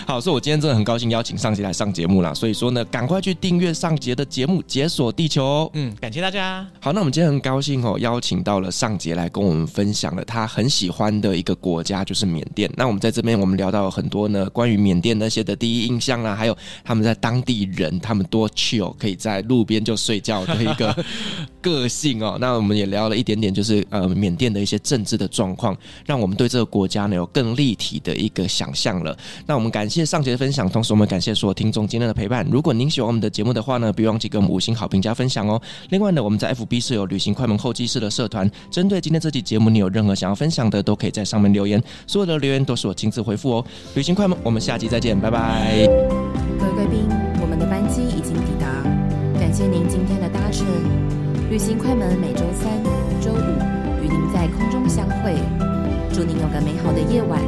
好，所以我今天真的很高兴邀请尚杰来上节目啦。所以说呢，赶快去订阅尚杰的节目《解锁地球》。嗯，感谢大家。好，那我们今天很高兴哦，邀请到了尚杰来跟我们分享了他很喜欢的一个国家，就是缅甸。那我们在这边，我们聊到了很多呢，关于缅甸那些的第一印象啦，还有他们在当地人，他们多 chill，可以在路边就睡觉。的一个 个性哦，那我们也聊了一点点，就是呃缅甸的一些政治的状况，让我们对这个国家呢有更立体的一个想象了。那我们感谢上节的分享，同时我们感谢所有听众今天的陪伴。如果您喜欢我们的节目的话呢，别忘记给我们五星好评加分享哦。另外呢，我们在 FB 是有旅行快门候机室的社团，针对今天这期节目，你有任何想要分享的，都可以在上面留言，所有的留言都是我亲自回复哦。旅行快门，我们下期再见，拜拜。各位贵宾，谢您今天的搭乘，旅行快门每周三、周五与您在空中相会，祝您有个美好的夜晚。